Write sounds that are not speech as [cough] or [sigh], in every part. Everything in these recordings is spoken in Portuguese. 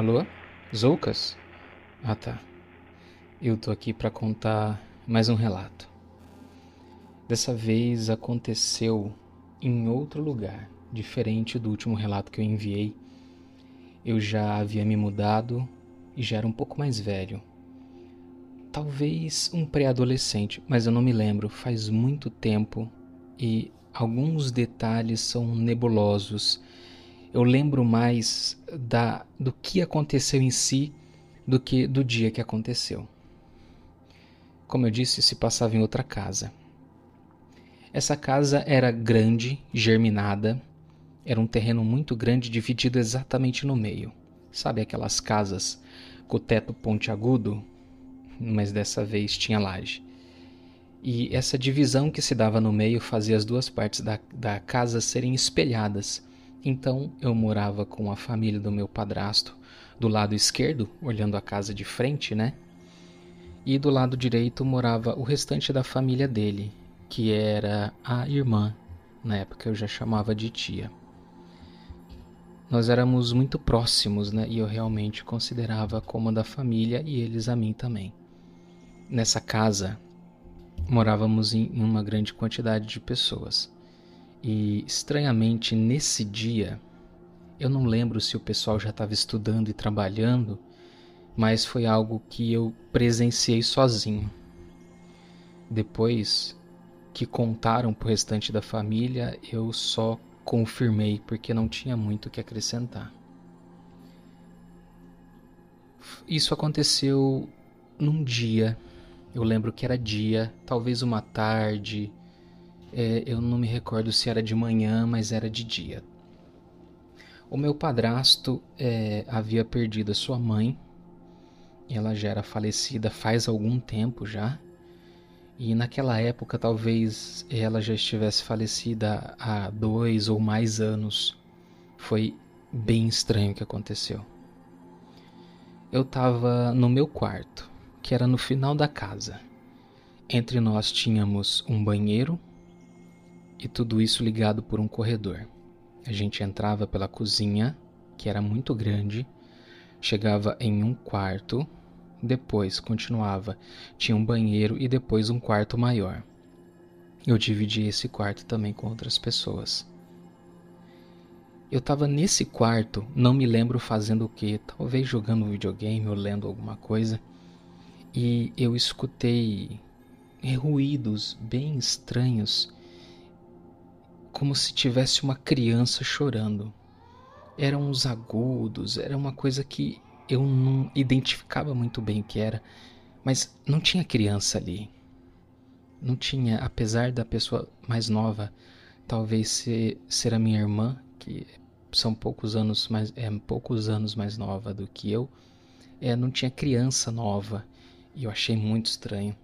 Alô? Zoucas? Ah tá. Eu tô aqui para contar mais um relato. Dessa vez aconteceu em outro lugar, diferente do último relato que eu enviei. Eu já havia me mudado e já era um pouco mais velho. Talvez um pré-adolescente, mas eu não me lembro, faz muito tempo e alguns detalhes são nebulosos eu lembro mais da, do que aconteceu em si do que do dia que aconteceu. Como eu disse, se passava em outra casa. Essa casa era grande, germinada, era um terreno muito grande dividido exatamente no meio. Sabe aquelas casas com o teto pontiagudo? Mas dessa vez tinha laje. E essa divisão que se dava no meio fazia as duas partes da, da casa serem espelhadas então eu morava com a família do meu padrasto do lado esquerdo, olhando a casa de frente, né? E do lado direito morava o restante da família dele, que era a irmã, na época eu já chamava de tia. Nós éramos muito próximos, né? E eu realmente considerava como da família e eles a mim também. Nessa casa morávamos em uma grande quantidade de pessoas. E estranhamente nesse dia, eu não lembro se o pessoal já estava estudando e trabalhando, mas foi algo que eu presenciei sozinho. Depois que contaram para o restante da família, eu só confirmei porque não tinha muito o que acrescentar. Isso aconteceu num dia, eu lembro que era dia, talvez uma tarde, é, eu não me recordo se era de manhã, mas era de dia. O meu padrasto é, havia perdido a sua mãe. Ela já era falecida faz algum tempo já. E naquela época talvez ela já estivesse falecida há dois ou mais anos. Foi bem estranho o que aconteceu. Eu estava no meu quarto, que era no final da casa. Entre nós tínhamos um banheiro e tudo isso ligado por um corredor. A gente entrava pela cozinha, que era muito grande, chegava em um quarto, depois continuava, tinha um banheiro e depois um quarto maior. Eu dividi esse quarto também com outras pessoas. Eu estava nesse quarto, não me lembro fazendo o que, talvez jogando videogame ou lendo alguma coisa, e eu escutei ruídos bem estranhos como se tivesse uma criança chorando. Eram uns agudos, era uma coisa que eu não identificava muito bem o que era, mas não tinha criança ali. Não tinha, apesar da pessoa mais nova talvez ser, ser a minha irmã, que são poucos anos mais é poucos anos mais nova do que eu, é, não tinha criança nova e eu achei muito estranho.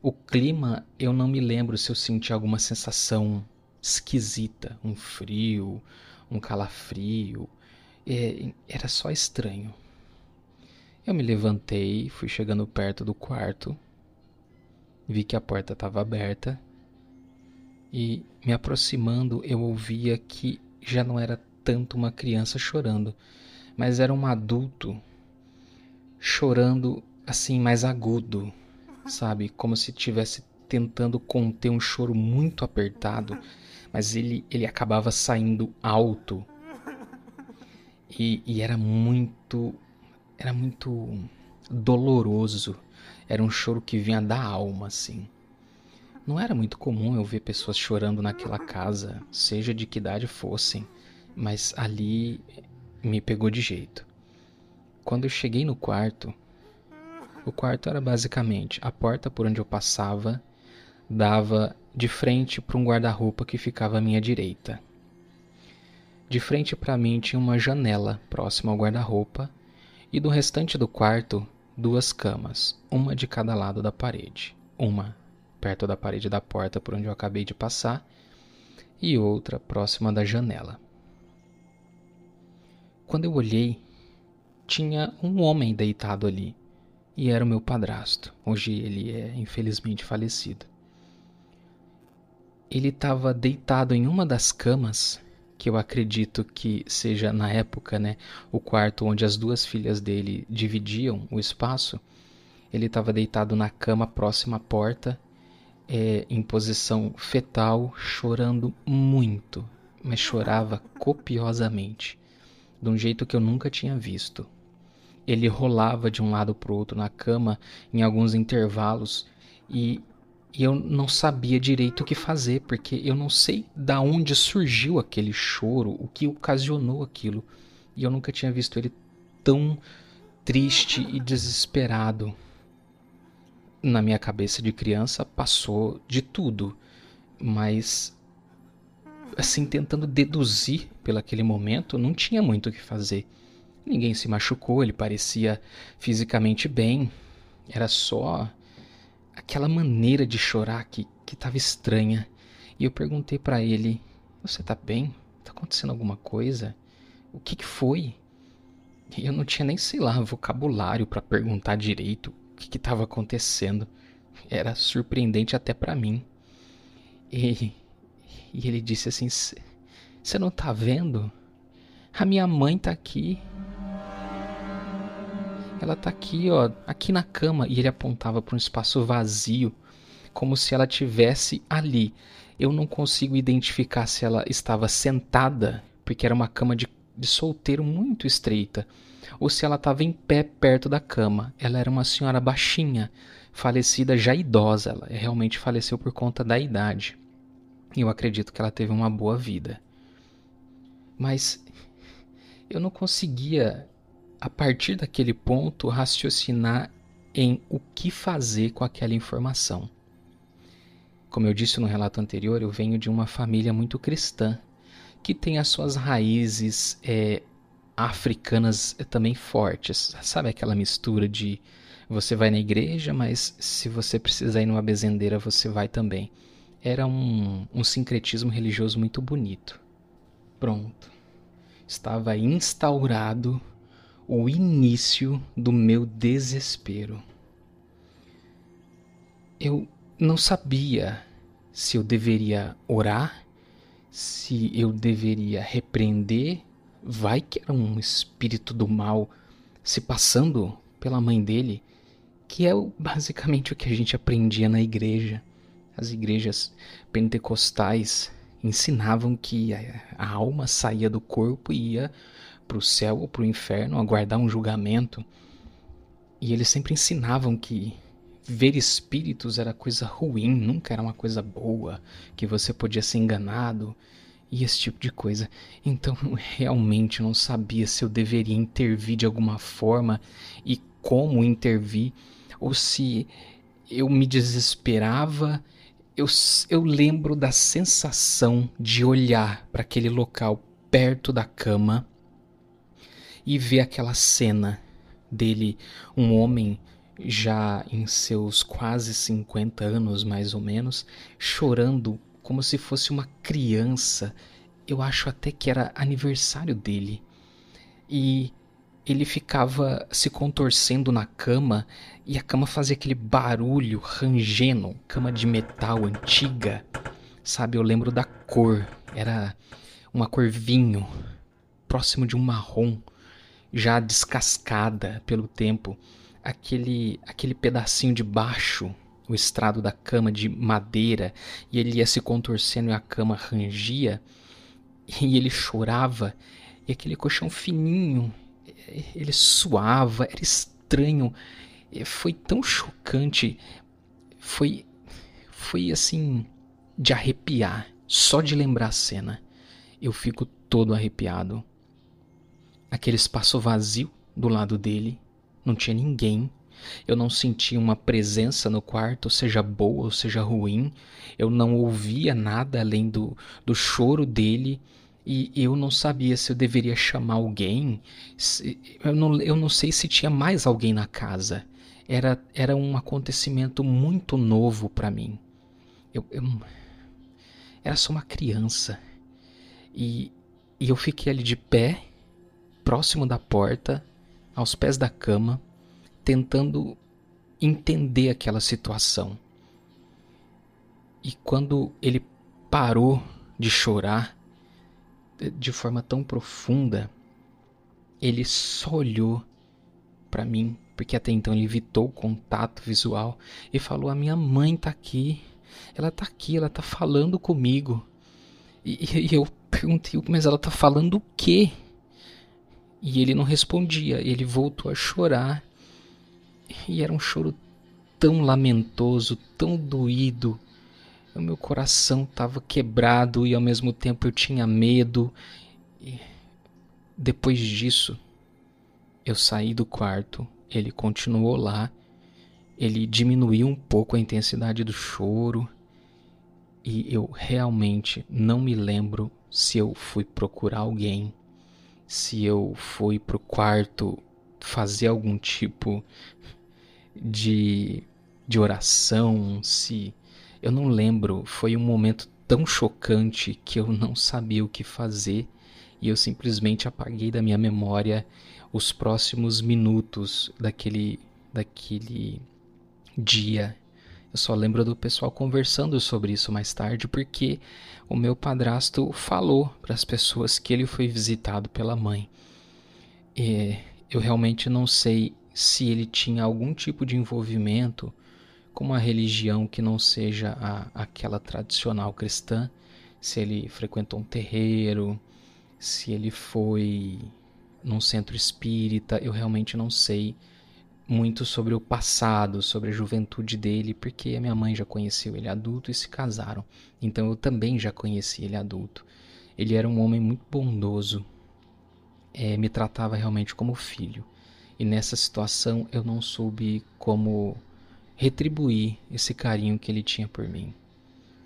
O clima, eu não me lembro se eu senti alguma sensação esquisita, um frio, um calafrio. É, era só estranho. Eu me levantei, fui chegando perto do quarto, vi que a porta estava aberta e, me aproximando, eu ouvia que já não era tanto uma criança chorando, mas era um adulto chorando assim mais agudo, sabe? Como se estivesse tentando conter um choro muito apertado, mas ele, ele acabava saindo alto. E, e era muito. Era muito doloroso. Era um choro que vinha da alma, assim. Não era muito comum eu ver pessoas chorando naquela casa, seja de que idade fossem, mas ali me pegou de jeito. Quando eu cheguei no quarto, o quarto era basicamente a porta por onde eu passava dava de frente para um guarda-roupa que ficava à minha direita. De frente para mim tinha uma janela próxima ao guarda-roupa e do restante do quarto duas camas, uma de cada lado da parede. Uma perto da parede da porta por onde eu acabei de passar e outra próxima da janela. Quando eu olhei, tinha um homem deitado ali e era o meu padrasto. Hoje ele é infelizmente falecido. Ele estava deitado em uma das camas que eu acredito que seja na época, né, o quarto onde as duas filhas dele dividiam o espaço. Ele estava deitado na cama próxima à porta, é, em posição fetal, chorando muito, mas chorava copiosamente, de um jeito que eu nunca tinha visto. Ele rolava de um lado para o outro na cama em alguns intervalos e e eu não sabia direito o que fazer, porque eu não sei da onde surgiu aquele choro, o que ocasionou aquilo. E eu nunca tinha visto ele tão triste e desesperado. Na minha cabeça de criança passou de tudo, mas assim tentando deduzir pelo aquele momento, não tinha muito o que fazer. Ninguém se machucou, ele parecia fisicamente bem. Era só aquela maneira de chorar que que estava estranha. E eu perguntei para ele: "Você tá bem? Tá acontecendo alguma coisa? O que que foi?" E eu não tinha nem, sei lá, vocabulário para perguntar direito o que estava acontecendo. Era surpreendente até para mim. E, e ele disse assim: "Você não tá vendo? A minha mãe tá aqui." Ela tá aqui, ó, aqui na cama. E ele apontava para um espaço vazio, como se ela tivesse ali. Eu não consigo identificar se ela estava sentada, porque era uma cama de, de solteiro muito estreita, ou se ela estava em pé perto da cama. Ela era uma senhora baixinha, falecida já idosa. Ela realmente faleceu por conta da idade. E eu acredito que ela teve uma boa vida. Mas eu não conseguia a partir daquele ponto, raciocinar em o que fazer com aquela informação. Como eu disse no relato anterior, eu venho de uma família muito cristã, que tem as suas raízes é, africanas também fortes. Sabe aquela mistura de você vai na igreja, mas se você precisar ir numa bezendeira, você vai também. Era um, um sincretismo religioso muito bonito. Pronto. Estava instaurado o início do meu desespero. Eu não sabia se eu deveria orar, se eu deveria repreender. Vai que era um espírito do mal se passando pela mãe dele, que é basicamente o que a gente aprendia na igreja. As igrejas pentecostais ensinavam que a alma saía do corpo e ia para o céu ou para o inferno, aguardar um julgamento. E eles sempre ensinavam que ver espíritos era coisa ruim, nunca era uma coisa boa, que você podia ser enganado e esse tipo de coisa. Então, [laughs] realmente não sabia se eu deveria intervir de alguma forma e como intervir, ou se eu me desesperava. Eu, eu lembro da sensação de olhar para aquele local perto da cama e ver aquela cena dele, um homem já em seus quase 50 anos, mais ou menos, chorando como se fosse uma criança. Eu acho até que era aniversário dele. E ele ficava se contorcendo na cama e a cama fazia aquele barulho rangendo, cama de metal antiga. Sabe, eu lembro da cor, era uma cor vinho, próximo de um marrom já descascada pelo tempo, aquele aquele pedacinho de baixo, o estrado da cama de madeira, e ele ia se contorcendo e a cama rangia, e ele chorava, e aquele colchão fininho, ele suava, era estranho, foi tão chocante, foi foi assim de arrepiar, só de lembrar a cena. Eu fico todo arrepiado. Aquele espaço vazio do lado dele, não tinha ninguém. Eu não sentia uma presença no quarto, seja boa ou seja ruim. Eu não ouvia nada além do, do choro dele E eu não sabia se eu deveria chamar alguém. Eu, não, eu não sei se tinha mais alguém na casa. Era, era um acontecimento muito novo para mim. Eu, eu, era só uma criança. E, e eu fiquei ali de pé, próximo da porta, aos pés da cama, tentando entender aquela situação. E quando ele parou de chorar de forma tão profunda, ele só olhou para mim, porque até então ele evitou o contato visual e falou: "A minha mãe tá aqui. Ela tá aqui, ela tá falando comigo". E, e eu perguntei: "Mas ela tá falando o quê?" E ele não respondia. Ele voltou a chorar. E era um choro tão lamentoso, tão doído, o meu coração estava quebrado e ao mesmo tempo eu tinha medo. E depois disso, eu saí do quarto, ele continuou lá, ele diminuiu um pouco a intensidade do choro e eu realmente não me lembro se eu fui procurar alguém, se eu fui pro quarto fazer algum tipo de, de oração, se eu não lembro, foi um momento tão chocante que eu não sabia o que fazer e eu simplesmente apaguei da minha memória os próximos minutos daquele daquele dia. Eu só lembro do pessoal conversando sobre isso mais tarde porque o meu padrasto falou para as pessoas que ele foi visitado pela mãe. E eu realmente não sei se ele tinha algum tipo de envolvimento com uma religião que não seja a, aquela tradicional cristã, se ele frequentou um terreiro, se ele foi num centro espírita, eu realmente não sei muito sobre o passado, sobre a juventude dele, porque a minha mãe já conheceu ele adulto e se casaram. Então eu também já conheci ele adulto. Ele era um homem muito bondoso, é, me tratava realmente como filho. E nessa situação eu não soube como retribuir esse carinho que ele tinha por mim.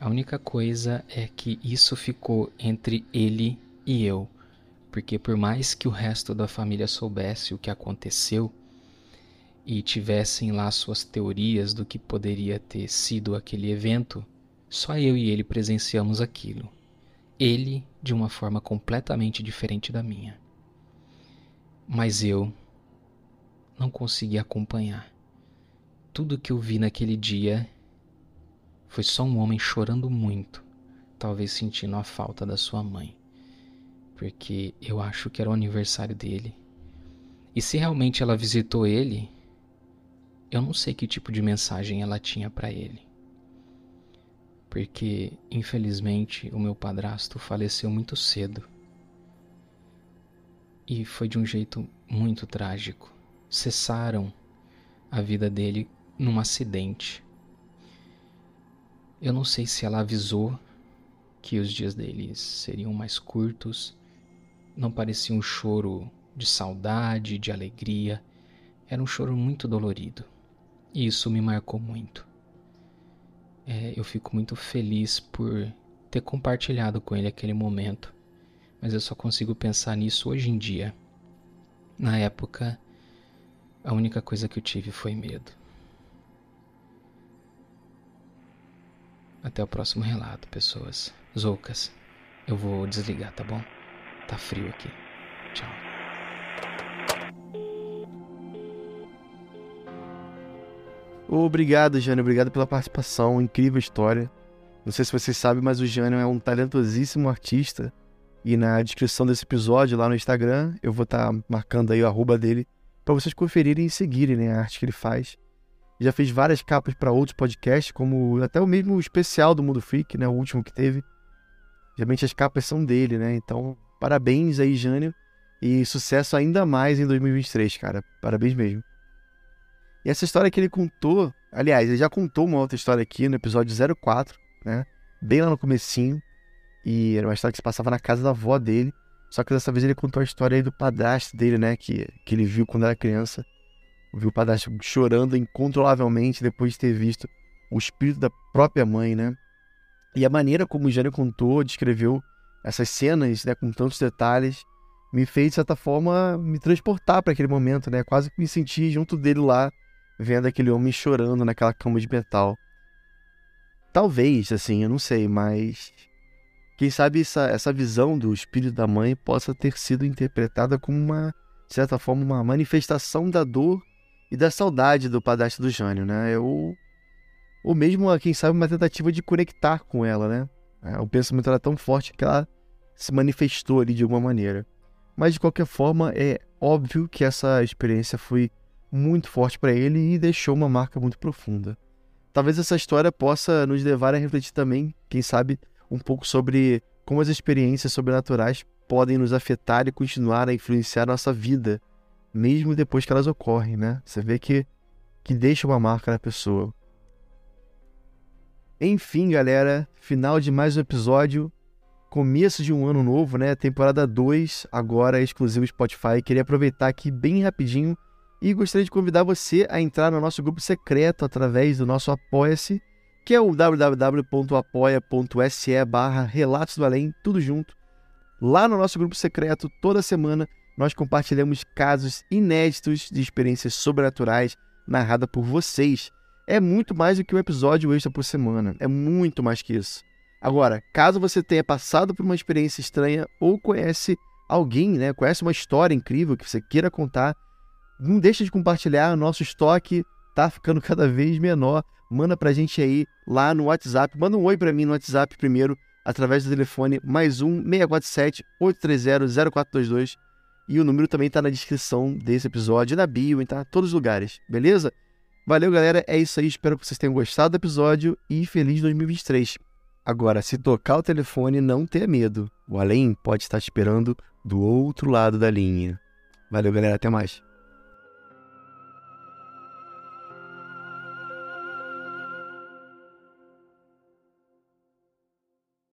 A única coisa é que isso ficou entre ele e eu, porque por mais que o resto da família soubesse o que aconteceu e tivessem lá suas teorias do que poderia ter sido aquele evento, só eu e ele presenciamos aquilo. Ele de uma forma completamente diferente da minha. Mas eu não consegui acompanhar. Tudo que eu vi naquele dia foi só um homem chorando muito, talvez sentindo a falta da sua mãe, porque eu acho que era o aniversário dele. E se realmente ela visitou ele, eu não sei que tipo de mensagem ela tinha para ele. Porque, infelizmente, o meu padrasto faleceu muito cedo. E foi de um jeito muito trágico. Cessaram a vida dele num acidente. Eu não sei se ela avisou que os dias deles seriam mais curtos. Não parecia um choro de saudade, de alegria. Era um choro muito dolorido. E isso me marcou muito. É, eu fico muito feliz por ter compartilhado com ele aquele momento. Mas eu só consigo pensar nisso hoje em dia. Na época, a única coisa que eu tive foi medo. Até o próximo relato, pessoas. Zoucas, eu vou desligar, tá bom? Tá frio aqui. Tchau. Obrigado, Jânio. Obrigado pela participação. Incrível história. Não sei se vocês sabem, mas o Jânio é um talentosíssimo artista. E na descrição desse episódio, lá no Instagram, eu vou estar tá marcando aí o arroba dele para vocês conferirem e seguirem né, a arte que ele faz já fez várias capas para outros podcasts, como até o mesmo especial do Mundo Freak, né, o último que teve. Geralmente as capas são dele, né? Então, parabéns aí, Jânio, e sucesso ainda mais em 2023, cara. Parabéns mesmo. E essa história que ele contou, aliás, ele já contou uma outra história aqui no episódio 04, né? Bem lá no comecinho, e era uma história que se passava na casa da avó dele. Só que dessa vez ele contou a história aí do padrasto dele, né? Que, que ele viu quando era criança viu o padrasto chorando incontrolavelmente depois de ter visto o espírito da própria mãe, né? E a maneira como o Jânio contou, descreveu, essas cenas, né, com tantos detalhes, me fez, de certa forma, me transportar para aquele momento, né? Quase que me senti junto dele lá, vendo aquele homem chorando naquela cama de metal. Talvez, assim, eu não sei, mas quem sabe essa, essa visão do espírito da mãe possa ter sido interpretada como uma, de certa forma, uma manifestação da dor e da saudade do padrasto do Jânio, né? Ou, ou mesmo, quem sabe, uma tentativa de conectar com ela, né? É, o pensamento era tão forte que ela se manifestou ali de alguma maneira. Mas de qualquer forma, é óbvio que essa experiência foi muito forte para ele e deixou uma marca muito profunda. Talvez essa história possa nos levar a refletir também, quem sabe, um pouco sobre como as experiências sobrenaturais podem nos afetar e continuar a influenciar nossa vida, mesmo depois que elas ocorrem, né? Você vê que, que deixa uma marca na pessoa. Enfim, galera, final de mais um episódio começo de um ano novo, né? Temporada 2, agora exclusivo Spotify. Queria aproveitar aqui bem rapidinho e gostaria de convidar você a entrar no nosso grupo secreto através do nosso Apoia-se, que é o www.apoia.se barra Relatos do Além, tudo junto. Lá no nosso grupo secreto, toda semana, nós compartilhamos casos inéditos de experiências sobrenaturais narradas por vocês. É muito mais do que um episódio extra por semana, é muito mais que isso. Agora, caso você tenha passado por uma experiência estranha ou conhece alguém, né, conhece uma história incrível que você queira contar, não deixe de compartilhar, nosso estoque tá ficando [laughs] cada vez menor. Manda pra gente aí lá no WhatsApp, manda um oi para mim no WhatsApp primeiro, através do telefone mais um 647 830 0422 e o número também tá na descrição desse episódio, na bio, em tá todos os lugares, beleza? Valeu, galera. É isso aí. Espero que vocês tenham gostado do episódio e feliz 2023. Agora, se tocar o telefone, não tenha medo. O além pode estar esperando do outro lado da linha. Valeu, galera. Até mais.